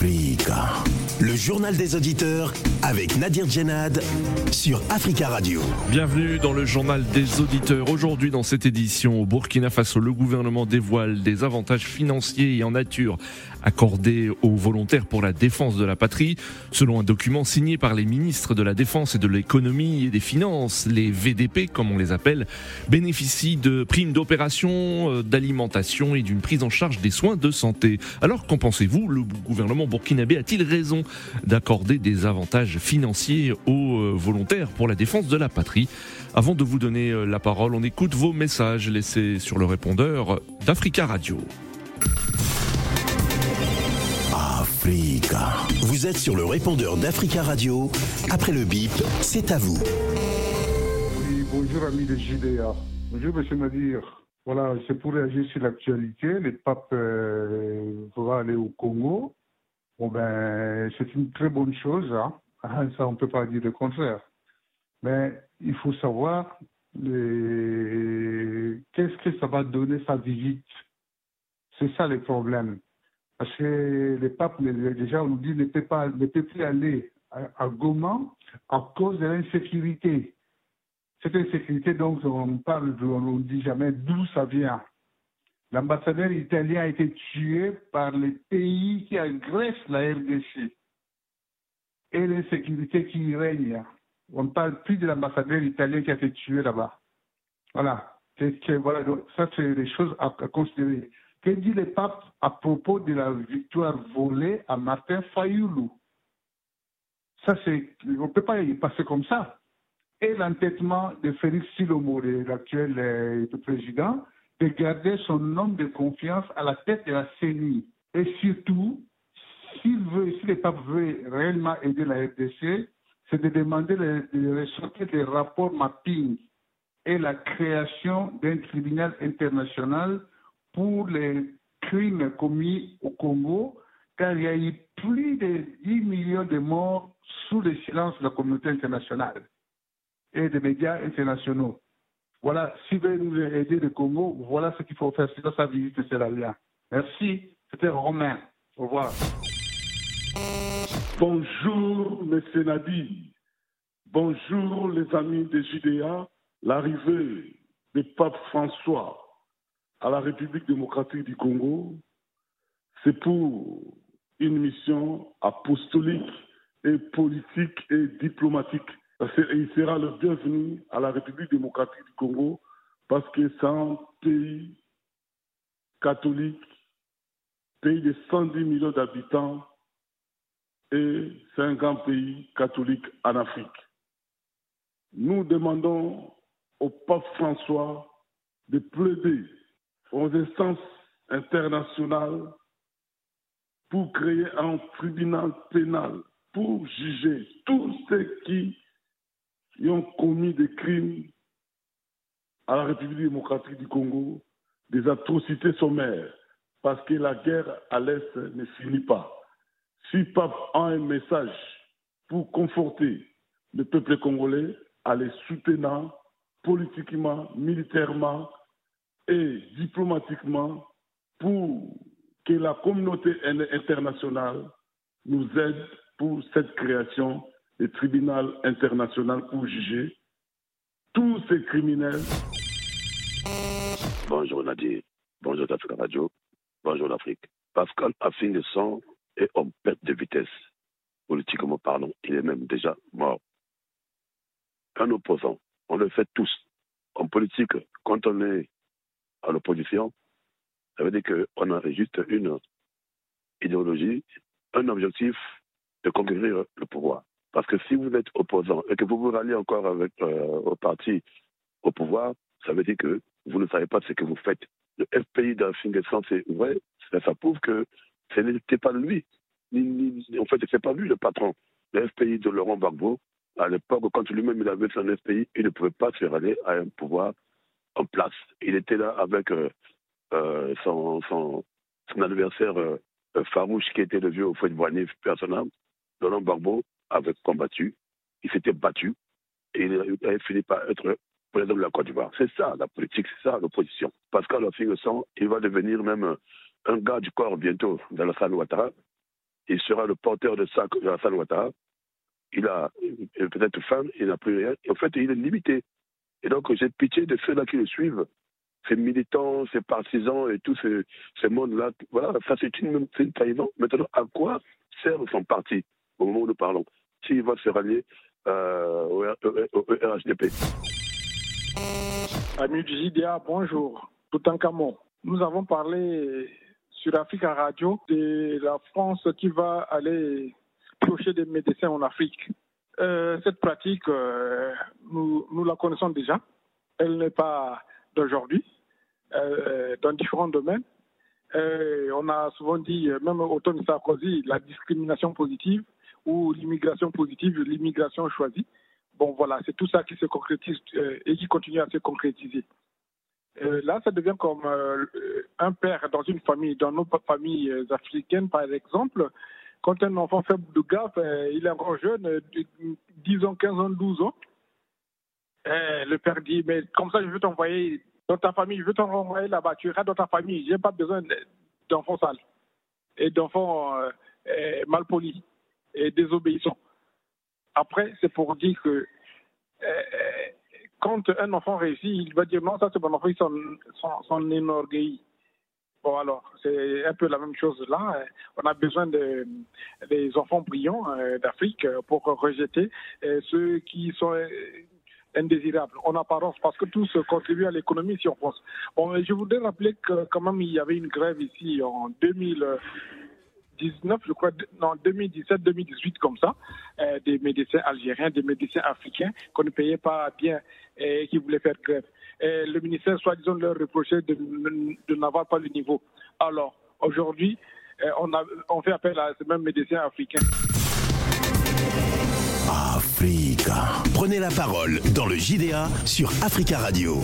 Le journal des auditeurs avec Nadir Djenad sur Africa Radio. Bienvenue dans le journal des auditeurs. Aujourd'hui, dans cette édition, au Burkina Faso, le gouvernement dévoile des avantages financiers et en nature accordés aux volontaires pour la défense de la patrie. Selon un document signé par les ministres de la Défense et de l'économie et des finances, les VDP, comme on les appelle, bénéficient de primes d'opération, euh, d'alimentation et d'une prise en charge des soins de santé. Alors, qu'en pensez-vous? Le gouvernement burkinabé a-t-il raison d'accorder des avantages financiers aux euh, volontaires pour la défense de la patrie? Avant de vous donner euh, la parole, on écoute vos messages laissés sur le répondeur d'Africa Radio. Vous êtes sur le répondeur d'Africa Radio. Après le bip, c'est à vous. Oui, bonjour amis de JDA. Bonjour monsieur Nadir. Voilà, c'est pour réagir sur l'actualité. Le pape euh, va aller au Congo. Bon ben, c'est une très bonne chose. Hein. Ça, on ne peut pas dire le contraire. Mais il faut savoir qu'est-ce que ça va donner sa visite? C'est ça le problème. Parce que le pape, déjà, on nous dit, ne peut, pas, ne peut plus aller à, à Goma à cause de l'insécurité. Cette insécurité, donc, on parle, on ne dit jamais d'où ça vient. L'ambassadeur italien a été tué par les pays qui agressent la RDC et l'insécurité qui règne. On ne parle plus de l'ambassadeur italien qui a été tué là-bas. Voilà. Voilà. Ça, c'est des choses à, considérer. Que dit le pape à propos de la victoire volée à Martin Fayoulou Ça, c'est. On ne peut pas y passer comme ça. Et l'entêtement de Félix Silomo, l'actuel euh, président, de garder son homme de confiance à la tête de la CENI. Et surtout, s'il veut, si le pape veut réellement aider la RDC, c'est de demander de ressortir des rapports mapping et la création d'un tribunal international pour les crimes commis au Congo, car il y a eu plus de 10 millions de morts sous le silence de la communauté internationale et des médias internationaux. Voilà, s'il veut nous aider le Congo, voilà ce qu'il faut faire. C'est dans sa visite, c'est lien. Merci. C'était Romain. Au revoir. Bonjour, M. Nadi. Bonjour, les amis de JDA. L'arrivée du pape François à la République démocratique du Congo, c'est pour une mission apostolique et politique et diplomatique. Il sera le bienvenu à la République démocratique du Congo parce que c'est un pays catholique, pays de 110 millions d'habitants et c'est un grand pays catholique en Afrique. Nous demandons au pape François de plaider aux instances internationales pour créer un tribunal pénal pour juger tous ceux qui ont commis des crimes à la République démocratique du Congo, des atrocités sommaires, parce que la guerre à l'Est ne finit pas. Si Pape a un message pour conforter le peuple congolais, à les soutenir politiquement, militairement et diplomatiquement pour que la communauté internationale nous aide pour cette création du tribunal international pour juger tous ces criminels. Bonjour Nadir, bonjour d'Afrique Radio, bonjour l'Afrique. Pascal Affine de sang est en perte de vitesse. Politiquement parlant, il est même déjà mort. Un opposant, on le fait tous. En politique, quand on est à l'opposition, ça veut dire qu'on a juste une idéologie, un objectif de conquérir le pouvoir. Parce que si vous êtes opposant et que vous vous ralliez encore euh, au parti au pouvoir, ça veut dire que vous ne savez pas ce que vous faites. Le FPI Fingessan, c'est vrai, ça, ça, prouve que ce n'était pas lui. En fait, ce n'est pas lui le patron. Le FPI de Laurent Gbagbo, à l'époque, quand lui-même il avait son FPI, il ne pouvait pas se rallier à un pouvoir en place. Il était là avec euh, euh, son, adversaire euh, farouche qui était le vieux de Boigny, personnel. Laurent Gbagbo avait combattu, il s'était battu et il avait fini par être président de la Côte d'Ivoire. C'est ça la politique, c'est ça l'opposition. Pascal Affingesson, il va devenir même un gars du corps bientôt dans la salle Ouattara. il sera le porteur de ça comme Hassan Ouattara. Il a peut-être faim, il n'a plus rien. En fait, il est limité. Et donc, j'ai pitié de ceux-là qui le suivent, ces militants, ces partisans et tout ce, monde-là. Voilà, ça c'est une, une trahison. Maintenant, à quoi sert son parti au moment où nous parlons S'il va se rallier euh, au, RHDP. Amis du bonjour. Tout en camon. Nous avons parlé sur Africa Radio de la France qui va aller piocher des médecins en Afrique. Euh, cette pratique, euh, nous, la connaissons déjà. Elle n'est pas d'aujourd'hui, euh, dans différents domaines. on a souvent dit, même au de Sarkozy, la discrimination positive ou l'immigration positive, l'immigration choisie. Bon, voilà, c'est tout ça qui se concrétise et qui continue à se concrétiser. Là, ça devient comme un père dans une famille, dans nos familles africaines, par exemple. Quand un enfant fait de gaffe, euh, il est encore jeune, 10 ans, 15 ans, 12 ans. le père dit, mais comme ça, je veux t'envoyer dans ta famille, je veux t'envoyer là-bas, tu iras dans ta famille, j'ai pas besoin d'enfants sales et d'enfants mal polis et désobéissants. Après, c'est pour dire que quand un enfant réussit, il va dire non, ça c'est mon enfant, ils sont, énorgueillis. Bon, alors, c'est un peu la même chose là. On a besoin de, des enfants brillants euh, d'Afrique pour rejeter euh, ceux qui sont euh, indésirables en apparence, parce que tous contribuent à l'économie si on pense. Bon, je voudrais rappeler que quand même il y avait une grève ici en 2000. 2019, je crois, non, 2017, 2018, comme ça, euh, des médecins algériens, des médecins africains qu'on ne payait pas bien et qui voulaient faire grève. Et le ministère, soi-disant, leur reprochait de, n'avoir pas le niveau. Alors, aujourd'hui, euh, on, on fait appel à ces mêmes médecins africains. Africa. Prenez la parole dans le JDA sur Africa Radio.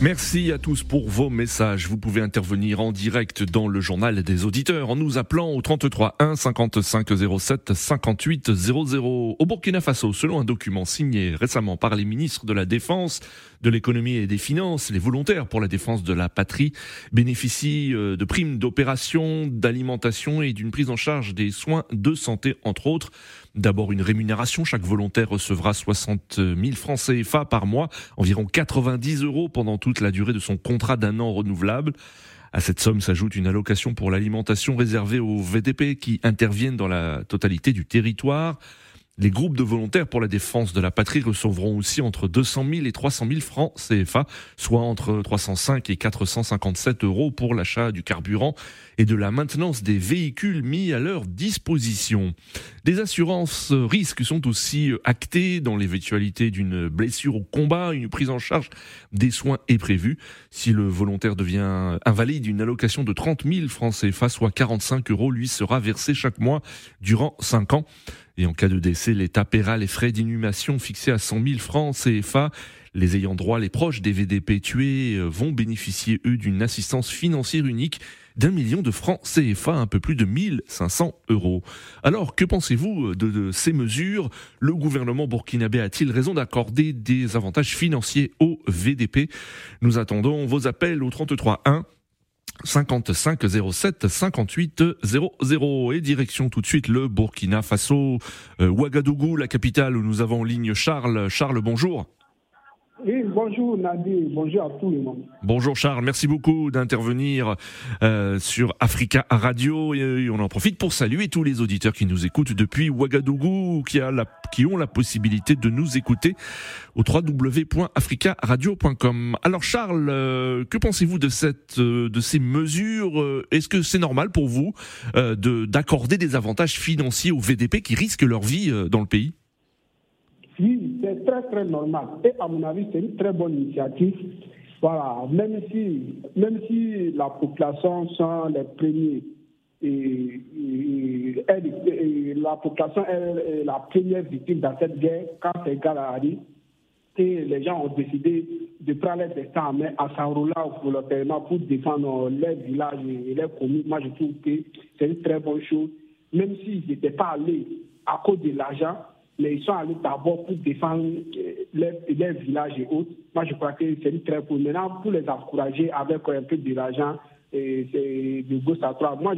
Merci à tous pour vos messages. Vous pouvez intervenir en direct dans le journal des auditeurs en nous appelant au 33 1 55 07 58 00. Au Burkina Faso, selon un document signé récemment par les ministres de la Défense, de l'économie et des finances, les volontaires pour la défense de la patrie bénéficient euh, de primes d'opération, d'alimentation et d'une prise en charge des soins de santé, entre autres. D'abord une rémunération, chaque volontaire recevra 60 000 francs CFA par mois, environ 90 euros pendant toute la durée de son contrat d'un an renouvelable. À cette somme s'ajoute une allocation pour l'alimentation réservée aux VDP qui interviennent dans la totalité du territoire. Les groupes de volontaires pour la défense de la patrie recevront aussi entre 200 000 et 300 000 francs CFA, soit entre 305 et 457 euros pour l'achat du carburant et de la maintenance des véhicules mis à leur disposition. Des assurances risques sont aussi actées dans l'éventualité d'une blessure au combat. Une prise en charge des soins est prévue. Si le volontaire devient invalide, une allocation de 30 000 francs CFA, soit 45 euros, lui sera versée chaque mois durant 5 ans. Et en cas de décès, l'État paiera les frais d'inhumation fixés à 100 000 francs CFA. Les ayants droit, les proches des VDP tués euh, vont bénéficier, eux, d'une assistance financière unique d'un million de francs CFA, un peu plus de 1500 euros. Alors, que pensez-vous de, de, ces mesures? Le gouvernement burkinabé a-t-il raison d'accorder des avantages financiers aux VDP Nous attendons vos appels au 33 1 55 07 58 00 et direction tout de suite le Burkina Faso, euh, Ouagadougou, la capitale où nous avons en ligne Charles. Charles, bonjour. Oui, bonjour Nadir, bonjour à tout le monde. Bonjour Charles, merci beaucoup d'intervenir euh, sur Africa Radio. Et on en profite pour saluer tous les auditeurs qui nous écoutent depuis Ouagadougou, qui, ont la possibilité de nous écouter au www.africaradio.com. Alors Charles, euh, que pensez-vous de euh, de ces mesures? Est-ce que c'est normal pour vous euh, de d'accorder des avantages financiers aux VDP qui risquent leur vie euh, dans le pays? Oui, c'est très très normal. Et à mon avis, c'est une très bonne initiative. Voilà, même si, même si la population sont les premiers, et, la population est la première victime dans cette guerre quand ces gars arrivent, et les gens ont décidé de prendre les destins en main à s'enrôler volontairement pour défendre les villages et les communes. Moi, je trouve que c'est une très bonne chose. Même s'ils n'étaient pas allés à cause de l'argent, mais ils sont allés d'abord pour défendre euh, les, villages et autres. Moi, je crois que c'est très bonne. Maintenant, pour les encourager avec un peu de l'argent, de gauche à droite. Moi,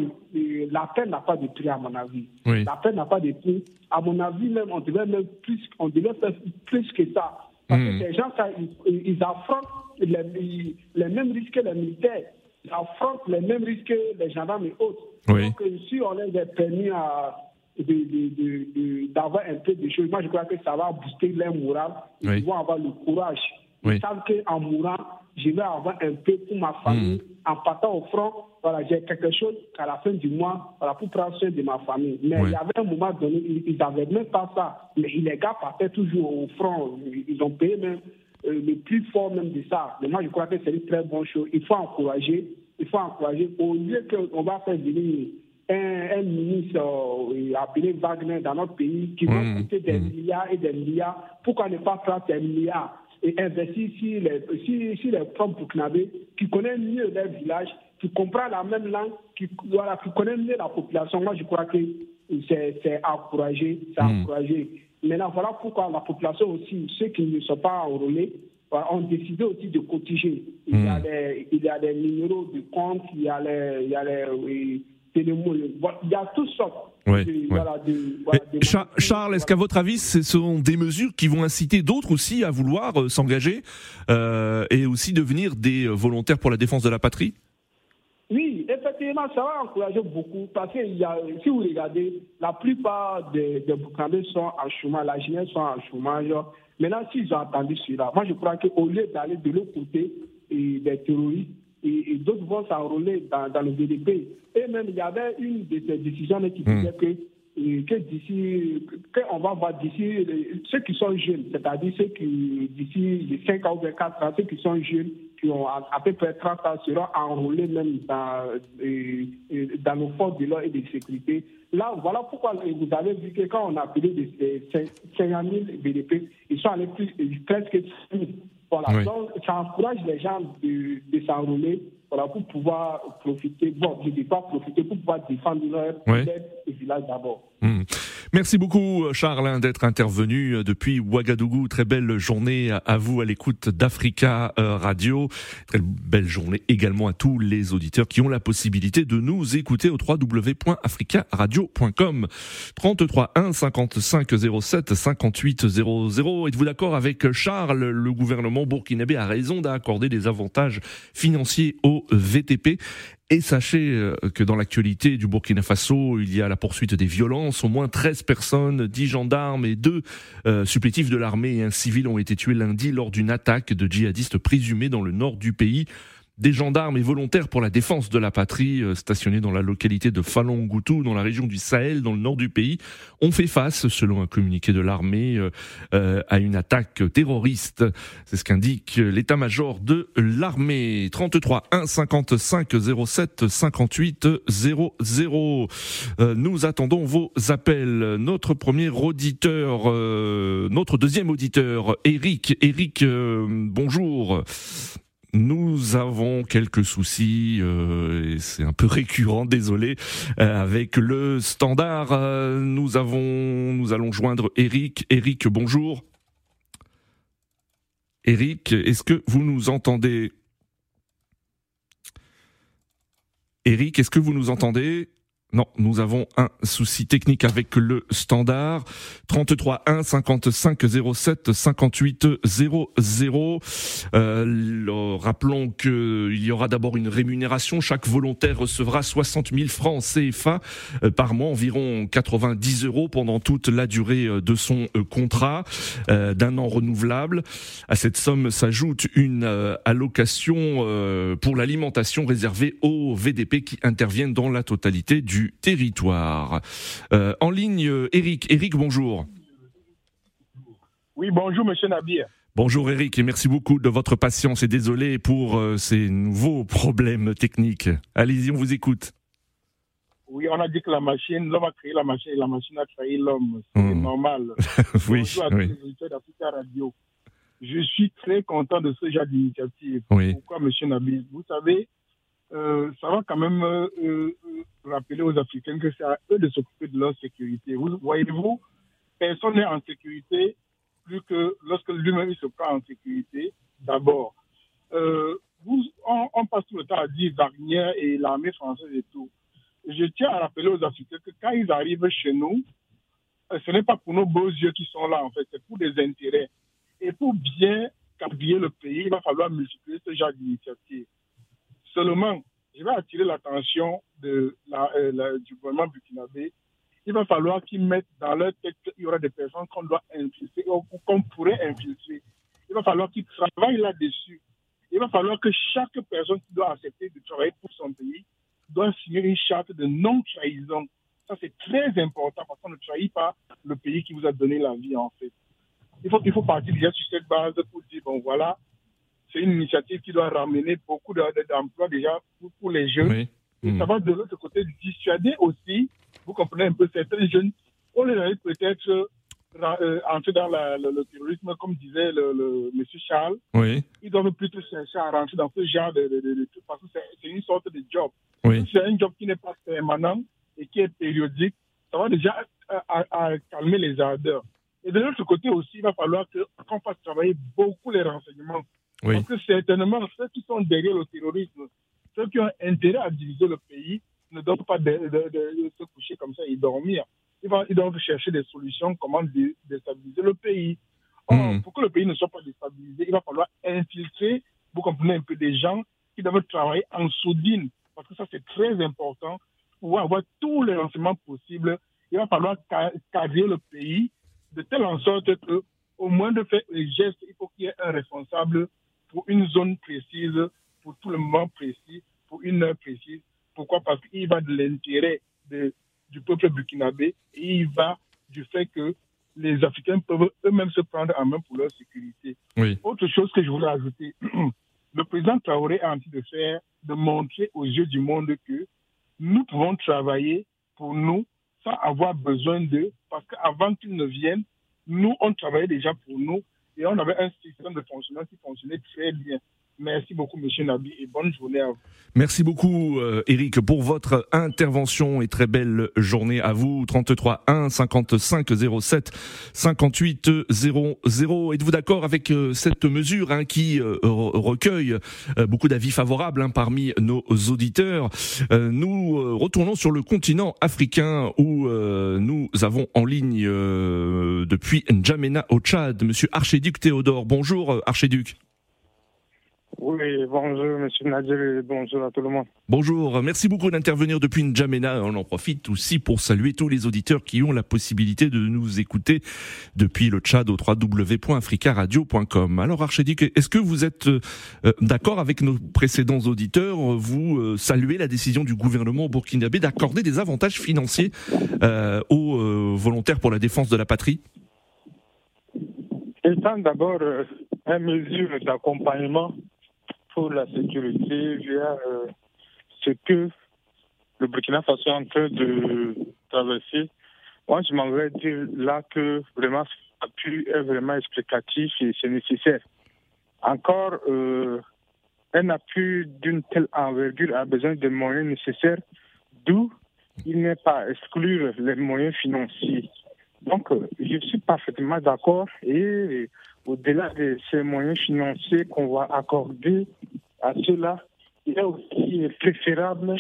la paix n'a pas de prix, à mon avis. La paix n'a pas de prix. À mon avis, même, on devait même plus, on devait faire plus que ça. Parce que hmm. ces gens, ça, ils, affrontent les, les, mêmes risques que les militaires. Ils affrontent les mêmes risques que les gendarmes et autres. Donc, si on les permis à d'avoir un peu de choses. Moi, je crois que ça va booster leur moral. Ils vont avoir le courage. Ils savent qu'en mourant, je vais avoir un peu pour ma famille. Hmm. En partant au front, voilà, j'ai quelque chose qu'à la fin du mois voilà, pour prendre soin de ma famille. Mais il y avait un moment donné, ils n'avaient même pas ça. Mais les gars partaient toujours au front. Ils ont payé même euh, le plus fort même de ça. Mais moi, je crois que c'est une très bonne chose. Il faut encourager. Il faut encourager. Au lieu qu'on va faire venir un, ministre euh, appelé Wagner dans notre pays qui va hmm. coûter des hmm. milliards et des milliards, pourquoi ne pas prendre des milliards et investir sur les, sur, sur les Burkinabés qui connaissent mieux leur village, qui comprennent la même langue, qui, voilà, qui connaissent mieux la population? Moi, je crois que c'est encouragé, c'est encouragé. Maintenant, voilà pourquoi la population aussi, ceux qui ne sont pas enrôlés, ont décidé aussi de cotiser. Il, y a des, il y a des numéros de compte, il y a les, il y a les, il y a toutes sortes. Charles, est-ce qu'à votre avis, ce sont des mesures qui vont inciter d'autres aussi à vouloir euh, s'engager euh, et aussi devenir des volontaires pour la défense de la patrie? Oui, effectivement, ça va encourager beaucoup parce que y a, si vous regardez, la plupart des, des sont en chômage, la jeunesse sont en chômage. Maintenant, s'ils ont entendu cela, moi je crois qu'au lieu d'aller de l'autre côté et des terroristes, et, d'autres vont s'enrôler dans, dans, le VDP. Et même, il y avait une de ces décisions qui hmm. disait que que d'ici, qu'on va voir d'ici, ceux qui sont jeunes, c'est-à-dire ceux qui, d'ici 5 ans ou 4 ans, ceux qui sont jeunes, qui ont à, peu près 30 ans, seront enrôlés même dans, dans nos forces de l'ordre et de sécurité. Là, voilà pourquoi vous avez vu que quand on a appelé des 50 000 BDP, ils sont allés plus, presque 6 000. Voilà, donc ça encourage les gens de, de s'enrôler voilà, pour pouvoir profiter, bon, je ne dis pas profiter, pour pouvoir défendre leur oui. village d'abord. Hmm. Merci beaucoup Charles hein, d'être intervenu euh, depuis Ouagadougou. Très belle journée à vous à l'écoute d'Africa euh, Radio. Très belle journée également à tous les auditeurs qui ont la possibilité de nous écouter au www.africaradio.com. 33 1 55 07 58 00. Êtes-vous d'accord avec Charles? Le gouvernement burkinabé a raison d'accorder des avantages financiers aux VTP et sachez euh, que dans l'actualité du Burkina Faso, il y a la poursuite des violences. Au moins 13 personnes, 10 gendarmes et deux euh, supplétifs de l'armée et un civil ont été tués lundi lors d'une attaque de djihadistes présumés dans le nord du pays. Des gendarmes et volontaires pour la défense de la patrie euh, stationnés dans la localité de Falangoutou, dans la région du Sahel, dans le nord du pays, ont fait face, selon un communiqué de l'armée, euh, euh, à une attaque terroriste. C'est ce qu'indique l'état-major de l'armée. 33 1 55 07 58 00. nous attendons vos appels. Notre premier auditeur, notre deuxième auditeur, Eric. Eric, bonjour. Nous avons quelques soucis, euh, c'est un peu récurrent, désolé, euh, avec le standard. Euh, nous avons, nous allons joindre Eric. Eric, bonjour. Eric, est-ce que vous nous entendez? Eric, est-ce que vous nous entendez? Non, nous avons un souci technique avec le standard 33 1 55 07 58 00. Euh, rappelons qu'il y aura d'abord une rémunération. Chaque volontaire recevra 60 000 francs CFA euh, par mois, environ 90 euros pendant toute la durée euh, de son euh, contrat d'un an renouvelable. À cette somme s'ajoute une allocation pour l'alimentation réservée aux VDP qui interviennent dans la totalité du territoire. Euh, en ligne, Eric. Eric, bonjour. Oui, bonjour, monsieur Nabir. Bonjour Eric et merci beaucoup de votre patience et désolé pour euh, ces nouveaux problèmes techniques. Allez-y, on vous écoute. Oui, on a dit que la machine, l'homme a créé la machine et la machine a créé l'homme. C'est hmm. normal. oui, Bonjour à oui. tous les d'Africa Radio. Je suis très content de ce genre d'initiative. Oui. Pourquoi, monsieur Nabil Vous savez, euh, ça va quand même euh, euh, rappeler aux Africains que c'est à eux de s'occuper de leur sécurité. Vous voyez-vous, personne n'est en sécurité plus que lorsque lui-même se prend en sécurité. D'abord, on, passe tout le temps à dire Wagner et l'armée française et tout. Je tiens à rappeler aux Africains que quand ils arrivent chez nous, ce n'est pas pour nos beaux yeux qui sont là, en fait, c'est pour des intérêts. Et pour bien habiller le pays, il va falloir multiplier ce genre d'initiatives. Seulement, je vais attirer l'attention euh, du gouvernement burkinabé. Il va falloir qu'ils mettent dans leur tête qu'il y aura des personnes qu'on doit infiltrer ou qu'on pourrait infiltrer. Il va falloir qu'ils travaillent là-dessus. Il va falloir que chaque personne qui doit accepter de travailler pour son pays doit signer une charte de non-trahison. Ça, c'est très important parce qu'on ne trahit pas le pays qui vous a donné la vie, en fait. Il faut, il faut partir déjà sur cette base pour dire, bon, voilà, c'est une initiative qui doit ramener beaucoup d'emplois déjà pour, les jeunes. ça va de l'autre côté dissuader aussi, vous comprenez un peu, certains jeunes, on les a peut-être euh, entrer dans le, terrorisme, comme disait le, le monsieur Charles, oui. ils doivent plutôt chercher à rentrer dans ce genre de, de, parce que c'est une sorte de job. C'est un job qui n'est pas permanent et qui est périodique. Ça va déjà à, calmer les ardeurs. Et de l'autre côté aussi, il va falloir qu'on fasse travailler beaucoup les renseignements. Parce que certainement, ceux qui sont derrière le terrorisme, ceux qui ont intérêt à diviser le pays, ne doivent pas se coucher comme ça et dormir ils, doivent chercher des solutions, comment déstabiliser le pays. Hmm. Pour que le pays ne soit pas déstabilisé, il va falloir infiltrer, vous comprenez un peu, des gens qui doivent travailler en soudine, parce que ça c'est très important, pour avoir tous les renseignements possibles. Il va falloir cadrer le pays de telle en sorte que, au moins de faire les gestes, il faut qu'il y ait un responsable pour une zone précise, pour tout le moment précis, pour une heure précise. Pourquoi? Parce qu'il va de l'intérêt du peuple burkinabé et il va du fait que les Africains peuvent eux-mêmes se prendre en main pour leur sécurité. Autre chose que je voulais ajouter, le président Traoré a envie de faire, de montrer aux yeux du monde que nous pouvons travailler pour nous sans avoir besoin d'eux, parce qu'avant qu'ils ne viennent, nous, on travaillait déjà pour nous et on avait un système de fonctionnement qui fonctionnait très bien. Merci beaucoup, Monsieur Nabi, et bonne journée à vous. Merci beaucoup, euh, Eric, pour votre intervention et très belle journée à vous. 33 1 55 07 58 00. Êtes-vous d'accord avec euh, cette mesure hein, qui euh, recueille beaucoup d'avis favorables hein, parmi nos auditeurs? Nous retournons sur le continent africain où nous avons en ligne depuis N'Djamena au Tchad, Monsieur Archéduc Théodore. Bonjour, Archéduc. Oui, bonjour Monsieur Nadir et bonjour à tout le monde. Bonjour, merci beaucoup d'intervenir depuis N'Djamena. On en profite aussi pour saluer tous les auditeurs qui ont la possibilité de nous écouter depuis le Tchad au www.africaradio.com. Alors Archédic, est-ce que vous êtes euh, d'accord avec nos précédents auditeurs? Vous euh, saluez la décision du gouvernement burkinabé d'accorder des avantages financiers euh, aux volontaires pour la défense de la patrie? Étant d'abord une mesure d'accompagnement pour la sécurité via euh, ce que le Burkina Faso est en train de traverser. Moi, je m'en vais dire là que vraiment, l'appui est vraiment explicatif et c'est nécessaire. Encore, euh, un appui d'une telle envergure a besoin de moyens nécessaires, d'où il n'est pas exclure les moyens financiers. Donc, euh, je suis parfaitement d'accord et au-delà de ces moyens financiers qu'on va accorder à ceux-là, il est aussi préférable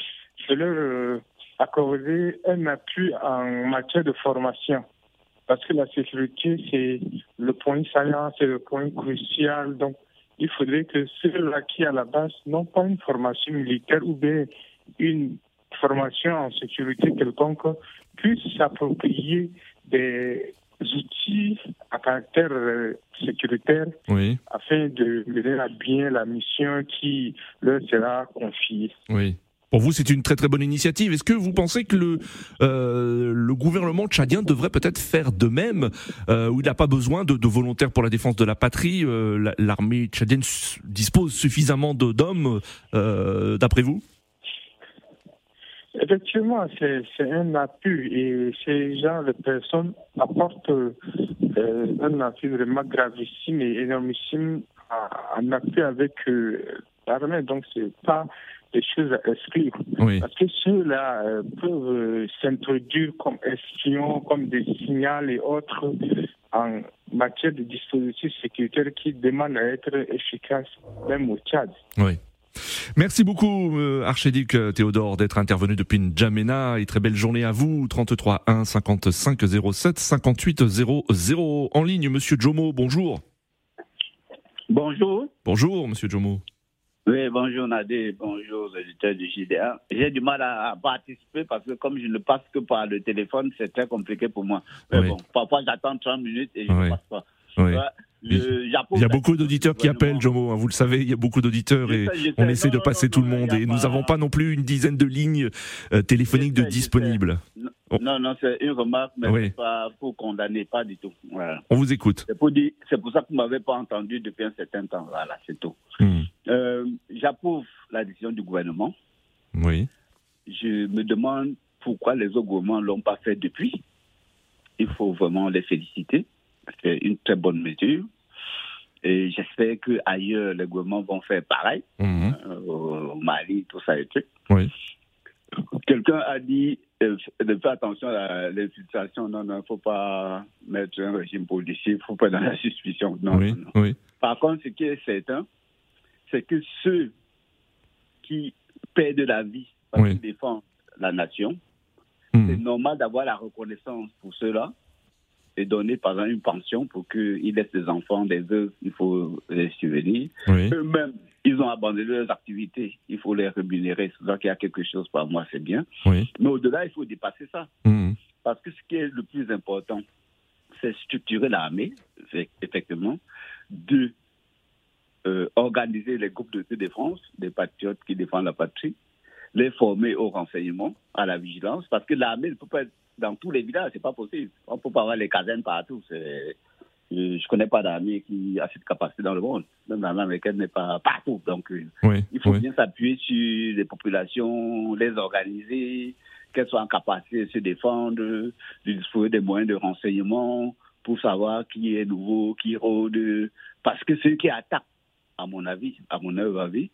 de leur euh, accorder un appui en matière de formation. Parce que la sécurité, c'est le point saillant, c'est le point crucial. Donc, il faudrait que ceux-là qui, à la base, n'ont pas une formation militaire ou bien une formation en sécurité quelconque, puissent s'approprier des outils à caractère euh, sécuritaire afin de mener à bien la mission qui leur sera confiée. Oui. Pour vous, c'est une très très bonne initiative. Est-ce que vous pensez que le, euh, le gouvernement tchadien devrait peut-être faire de même, euh, où il n'a pas besoin de, de, volontaires pour la défense de la patrie L'armée tchadienne dispose suffisamment d'hommes, d'après vous? Effectivement, c'est un appui et ces gens de personnes apportent euh, un appui vraiment gravissime et énormissime en appui avec euh, l'armée. Donc, c'est pas des choses à exclure. Parce que ceux-là euh, peuvent s'introduire comme espions, comme des signaux et autres en matière de dispositifs sécuritaires qui demandent à être efficaces, même au Tchad. Merci beaucoup, euh, Archédic euh, Théodore, d'être intervenu depuis N'Djamena et très belle journée à vous. 33 1 55 07 58 00. En ligne, Monsieur Jomo, bonjour. Bonjour. Bonjour, Monsieur Jomo. Oui, bonjour Nadé, bonjour aux éditeurs du JDA. J'ai du mal à, participer parce que comme je ne passe que par le téléphone, c'est très compliqué pour moi. Mais bon, parfois j'attends 30 minutes et je ne passe pas. Il y a beaucoup d'auditeurs qui appellent, Jomo. Hein, vous le savez, il y a beaucoup d'auditeurs et on essaie de passer tout le monde. Et nous n'avons pas non plus une dizaine de lignes euh, téléphoniques de disponibles. Non, non, c'est une remarque, mais pas pour condamner, pas du tout. On vous écoute. C'est pour, pour, ça que vous ne m'avez pas entendu depuis un certain temps. Voilà, c'est tout. Hmm. Euh, j'approuve la décision du gouvernement. Oui. Je me demande pourquoi les autres gouvernements ne l'ont pas fait depuis. Il faut vraiment les féliciter. C'est une très bonne mesure. Et j'espère qu'ailleurs, les gouvernements vont faire pareil. Hmm. Euh, au Mali, tout ça et tout. Oui. Quelqu'un a dit euh, de faire attention à l'infiltration. Non, non, il ne faut pas mettre un régime policier, il ne faut pas dans la suspicion. Non, oui, Oui. Par contre, ce qui est certain, c'est que ceux qui de la vie pour défendre la nation, hmm. c'est normal d'avoir la reconnaissance pour cela et donner par exemple une pension pour qu'ils laissent des enfants, des œuvres, il faut les subvenir. Eux-mêmes, ils ont abandonné leurs activités, il faut les rémunérer. C'est qu'il y a quelque chose par mois, c'est bien. Mais au-delà, il faut dépasser ça. Hmm. Parce que ce qui est le plus important, c'est structurer l'armée, effectivement, de euh, organiser les groupes de défense, des patriotes qui défendent la patrie, les former au renseignement, à la vigilance, parce que l'armée ne peut pas être dans tous les villages, c'est pas possible. On peut pas avoir les casernes partout. Je ne connais pas d'armée qui a cette capacité dans le monde. Même l'armée américaine n'est pas partout. Donc, euh, il faut bien s'appuyer sur les populations, les organiser, qu'elles soient en capacité de se défendre, de disposer des moyens de renseignement pour savoir qui est nouveau, qui rôde. Parce que ceux qui attaquent, à mon avis, à mon avis,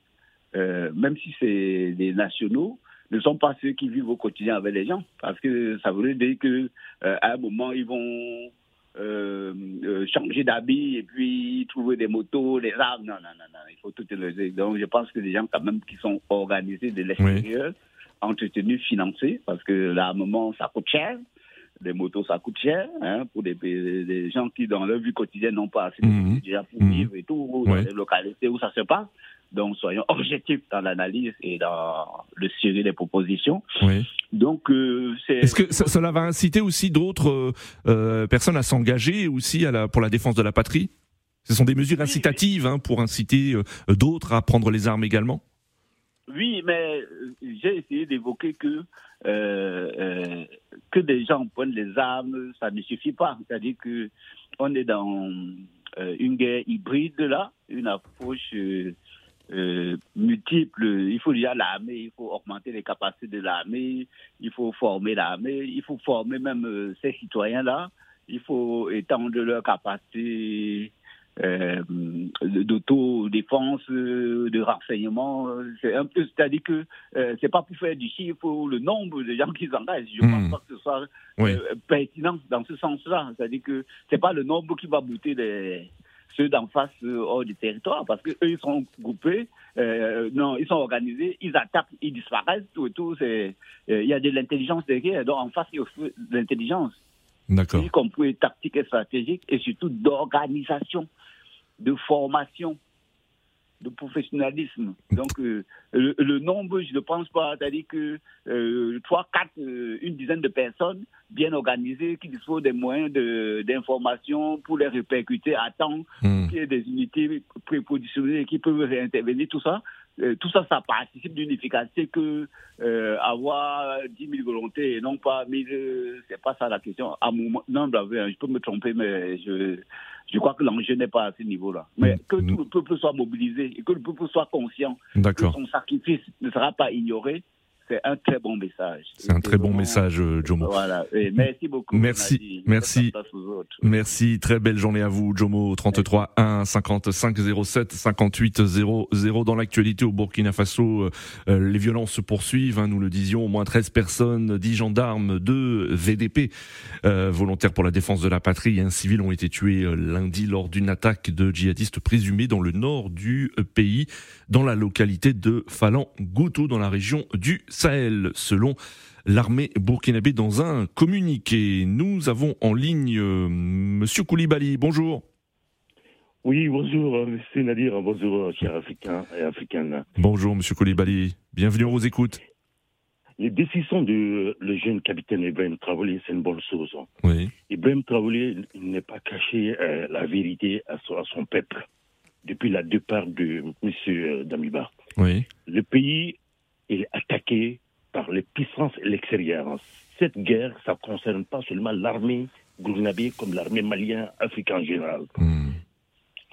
euh, même si c'est des nationaux, ne sont pas ceux qui vivent au quotidien avec les gens. Parce que ça veut dire qu'à euh, un moment, ils vont euh, euh, changer d'habit et puis trouver des motos, des armes. Non, non, non, non. Il faut tout les. Donc, je pense que les gens, quand même, qui sont organisés de l'extérieur, entretenus, financés, parce que l'armement, ça coûte cher. Les motos, ça coûte cher hein, pour des, des, gens qui, dans leur vie quotidienne, n'ont pas assez de mmh. déjà pour mmh. vivre et tout, dans les localités où ça se passe. Donc, soyons objectifs dans l'analyse et dans le suivi des propositions. Oui. Donc, euh, c'est. Est-ce que cela va inciter aussi d'autres euh, euh, personnes à s'engager aussi à la, pour la défense de la patrie? Ce sont des mesures incitatives hein, pour inciter d'autres à prendre les armes également? Oui, mais j'ai essayé d'évoquer que que des gens prennent les armes, ça ne suffit pas. C'est-à-dire que on est dans une guerre hybride là, une approche euh, multiples. Il faut déjà l'armée, il faut augmenter les capacités de l'armée, il faut former l'armée, il faut former même euh, ces citoyens-là, il faut étendre leurs capacités euh, d'autodéfense, de renseignement. C'est un peu, c'est-à-dire que c'est pas pour faire du chiffre le nombre de gens qui s'engagent. Je ne pense hmm. pas que ce soit pertinent dans ce sens-là. C'est-à-dire que c'est pas le nombre qui va bouter les ceux d'en face euh, hors du territoire, parce qu'eux, ils sont groupés, euh, non, ils sont organisés, ils attaquent, ils disparaissent, tout et tout. Euh, il y a de l'intelligence derrière, donc en face, il y a de l'intelligence. D'accord. Y compris tactique et stratégique, et surtout d'organisation, de formation de professionnalisme. Donc, euh, le, nombre, je ne pense pas, c'est-à-dire que euh, trois, quatre, euh, une dizaine de personnes bien organisées qui disposent des moyens d'information pour les répercuter à temps, hmm. qui des unités prépositionnées qui peuvent réintervenir, tout ça. Tout ça, ça participe d'une efficacité que avoir 10 000 volontés et non pas 1000, c'est pas ça la question. À mon, non, je peux me tromper, mais je, je crois que l'enjeu n'est pas à ce niveau-là. Mais mm. que tout le peuple soit mobilisé et que le peuple soit conscient que son sacrifice ne sera pas ignoré, c'est un très bon message. C'est un très bon message, euh, Jomo. Voilà. merci beaucoup. Merci, merci, merci. Très belle journée à vous, Jomo. 33 1 55 07 58 00. Dans l'actualité au Burkina Faso, euh, les violences se poursuivent. Hein, nous le disions, au moins 13 personnes, 10 gendarmes, 2 VDP euh, volontaires pour la défense de la patrie et un civil ont été tués lundi lors d'une attaque de djihadistes présumés dans le nord du pays, dans la localité de Falan Goutou, dans la région du Sahel, selon l'armée burkinabé dans un communiqué. Nous avons en ligne euh, Monsieur Koulibaly. Bonjour. Oui, bonjour, euh, Monsieur Nadir, bonjour, euh, chers Africains et Africaines. Bonjour, Monsieur Koulibaly. Bienvenue, on vous écoute. Les décisions du le jeune capitaine Ibrahim Travolé, c'est une bonne chose. Oui. Ibrahim Travolé n'est pas caché la vérité à son, peuple depuis le départ de M. Damiba. Oui. Le pays est attaqué par les puissances extérieures. Cette guerre, ça ne concerne pas seulement l'armée gournabé comme l'armée malienne, africaine en général. Hmm.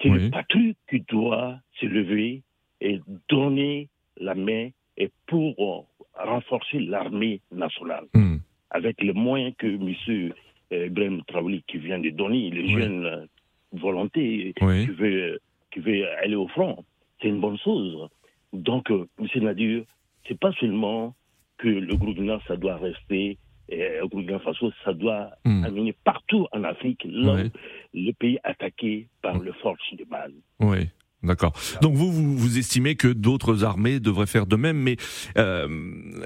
C'est le patrie qui doit se lever et donner la main et pour renforcer l'armée nationale. Hmm. Avec les moyens que M. Ibrahim Traouli qui vient de donner, les jeunes volontés qui, veut, qui veut aller au front, c'est une bonne chose. Donc, euh, M. Nadir, c'est pas seulement que le Burkina, ça doit rester, et le Burkina Faso, ça doit hmm. amener partout en Afrique, le pays attaqué par le force de Mali. Oui. D'accord. Donc vous, vous, estimez que d'autres armées devraient faire de même, mais euh,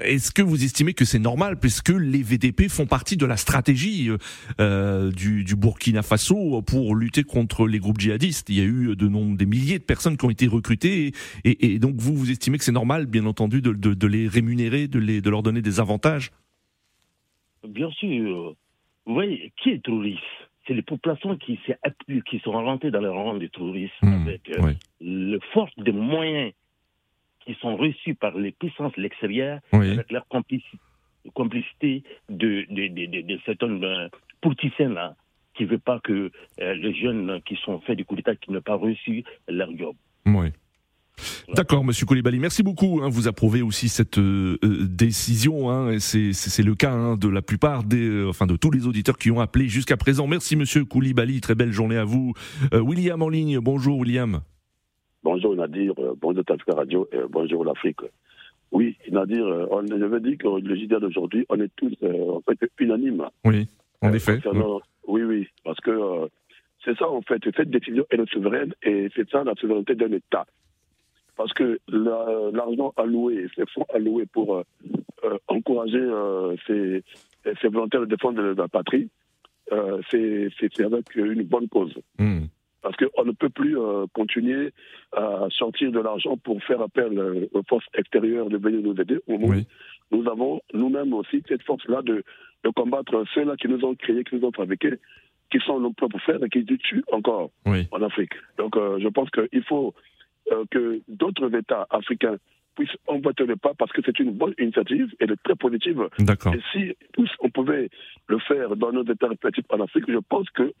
est-ce que vous estimez que c'est normal puisque les VDP font partie de la stratégie euh, du, du, Burkina Faso pour lutter contre les groupes djihadistes? Il y a eu de nombre des milliers de personnes qui ont été recrutées et, et donc vous, vous estimez que c'est normal, bien entendu, de, de, de, les rémunérer, de, les, de leur donner des avantages? Bien sûr. Vous voyez, qui est terroriste? C'est les populations qui, qui sont rentrées dans le rang du tourisme mmh, avec euh, le force des moyens qui sont reçus par les puissances l'extérieur avec leur complicité, de, de, de, de, certains euh, politiciens qui ne veulent pas que euh, les jeunes qui sont faits du coup d'État qui n'ont pas reçu leur job. D'accord, Monsieur Koulibaly, merci beaucoup. Hein. vous approuvez aussi cette euh, euh, décision. Hein, c'est le cas hein, de la plupart des, euh, enfin de tous les auditeurs qui ont appelé jusqu'à présent. Merci, Monsieur Koulibaly. Très belle journée à vous. William en ligne. Bonjour, William. Bonjour Nadir. bonjour Tafika Radio. Et bonjour l'Afrique. Oui, Nadir. On, je veux dire que le JDA d'aujourd'hui, on est tous en fait unanimes. Oui, en effet. Oui, oui, parce que c'est ça en fait. Cette décision est souveraine et c'est ça la souveraineté d'un État parce que l'argent alloué, ces fonds alloués pour euh, euh, encourager euh, ces, ces, volontaires de défendre la patrie, c'est avec une bonne cause. Hmm. Parce qu'on ne peut plus continuer à sortir de l'argent pour faire appel aux forces extérieures de venir nous aider. Nous avons nous-mêmes aussi cette force-là de, de, combattre ceux-là qui nous ont créés, qui nous ont fabriqués, qui sont nos propres frères et qui tuent encore en Afrique. Donc je pense qu'il faut euh, que d'autres États africains puissent emboîter le pas parce que c'est une bonne initiative, elle est très positive. Et si tous on pouvait le faire dans nos États respectifs en Afrique, je pense que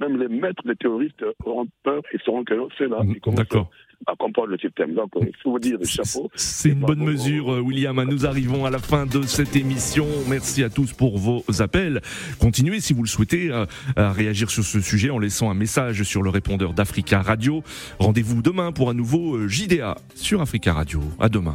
même les maîtres des terroristes auront peur et sauront que c'est là commencent à comprendre le système. Donc, il faut vous dire chapeau. C'est une bonne mesure, euh, William. Nous arrivons à la fin de cette émission. Merci à tous pour vos appels. Continuez, si vous le souhaitez, à réagir sur ce sujet en laissant un message sur le répondeur d'Africa Radio. Rendez-vous demain pour un nouveau euh, JDA sur Africa Radio. À demain.